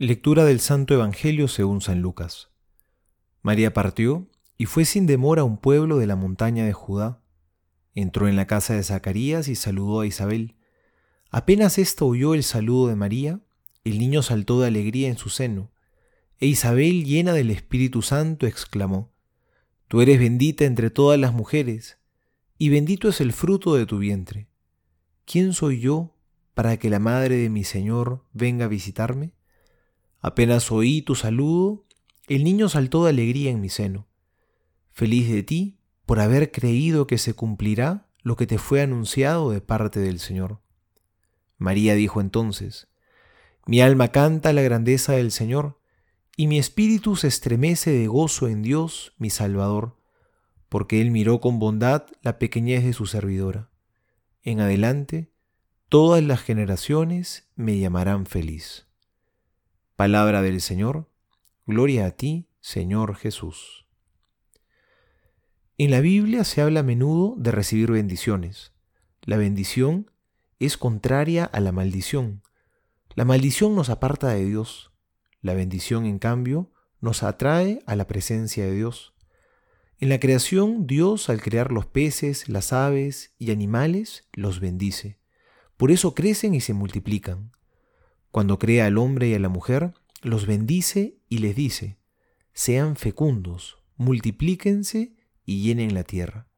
Lectura del Santo Evangelio según San Lucas. María partió y fue sin demora a un pueblo de la montaña de Judá. Entró en la casa de Zacarías y saludó a Isabel. Apenas ésta oyó el saludo de María, el niño saltó de alegría en su seno, e Isabel, llena del Espíritu Santo, exclamó, Tú eres bendita entre todas las mujeres, y bendito es el fruto de tu vientre. ¿Quién soy yo para que la madre de mi Señor venga a visitarme? Apenas oí tu saludo, el niño saltó de alegría en mi seno. Feliz de ti por haber creído que se cumplirá lo que te fue anunciado de parte del Señor. María dijo entonces, Mi alma canta la grandeza del Señor, y mi espíritu se estremece de gozo en Dios, mi Salvador, porque Él miró con bondad la pequeñez de su servidora. En adelante, todas las generaciones me llamarán feliz. Palabra del Señor, gloria a ti, Señor Jesús. En la Biblia se habla a menudo de recibir bendiciones. La bendición es contraria a la maldición. La maldición nos aparta de Dios. La bendición, en cambio, nos atrae a la presencia de Dios. En la creación, Dios, al crear los peces, las aves y animales, los bendice. Por eso crecen y se multiplican. Cuando crea al hombre y a la mujer, los bendice y les dice, sean fecundos, multiplíquense y llenen la tierra.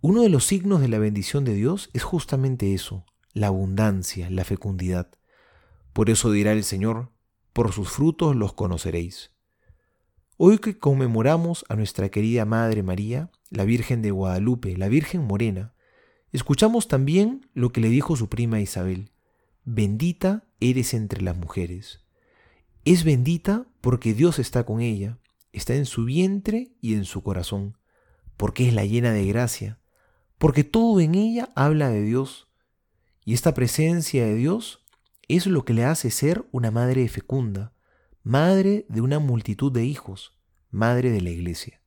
Uno de los signos de la bendición de Dios es justamente eso, la abundancia, la fecundidad. Por eso dirá el Señor, por sus frutos los conoceréis. Hoy que conmemoramos a nuestra querida Madre María, la Virgen de Guadalupe, la Virgen Morena, escuchamos también lo que le dijo su prima Isabel. Bendita eres entre las mujeres. Es bendita porque Dios está con ella, está en su vientre y en su corazón, porque es la llena de gracia, porque todo en ella habla de Dios. Y esta presencia de Dios es lo que le hace ser una madre fecunda, madre de una multitud de hijos, madre de la iglesia.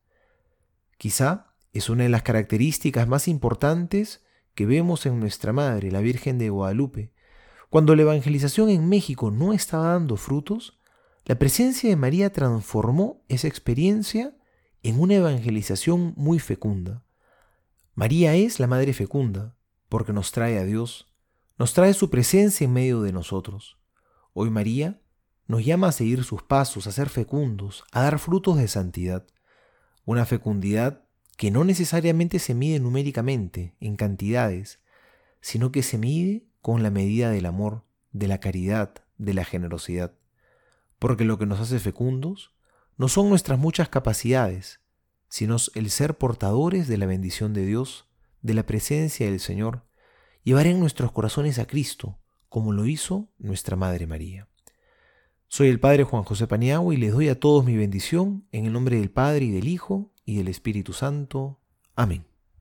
Quizá es una de las características más importantes que vemos en nuestra Madre, la Virgen de Guadalupe. Cuando la evangelización en México no estaba dando frutos, la presencia de María transformó esa experiencia en una evangelización muy fecunda. María es la Madre fecunda porque nos trae a Dios, nos trae su presencia en medio de nosotros. Hoy María nos llama a seguir sus pasos, a ser fecundos, a dar frutos de santidad. Una fecundidad que no necesariamente se mide numéricamente, en cantidades, sino que se mide con la medida del amor, de la caridad, de la generosidad porque lo que nos hace fecundos no son nuestras muchas capacidades, sino el ser portadores de la bendición de Dios, de la presencia del Señor, llevar en nuestros corazones a Cristo, como lo hizo nuestra Madre María. Soy el Padre Juan José Paniagua y les doy a todos mi bendición en el nombre del Padre y del Hijo y del Espíritu Santo. Amén.